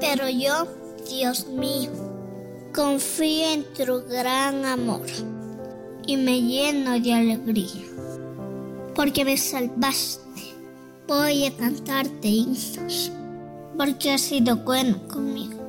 Pero yo, Dios mío, confío en tu gran amor y me lleno de alegría, porque me salvaste. Voy a cantarte himnos, porque has sido bueno conmigo.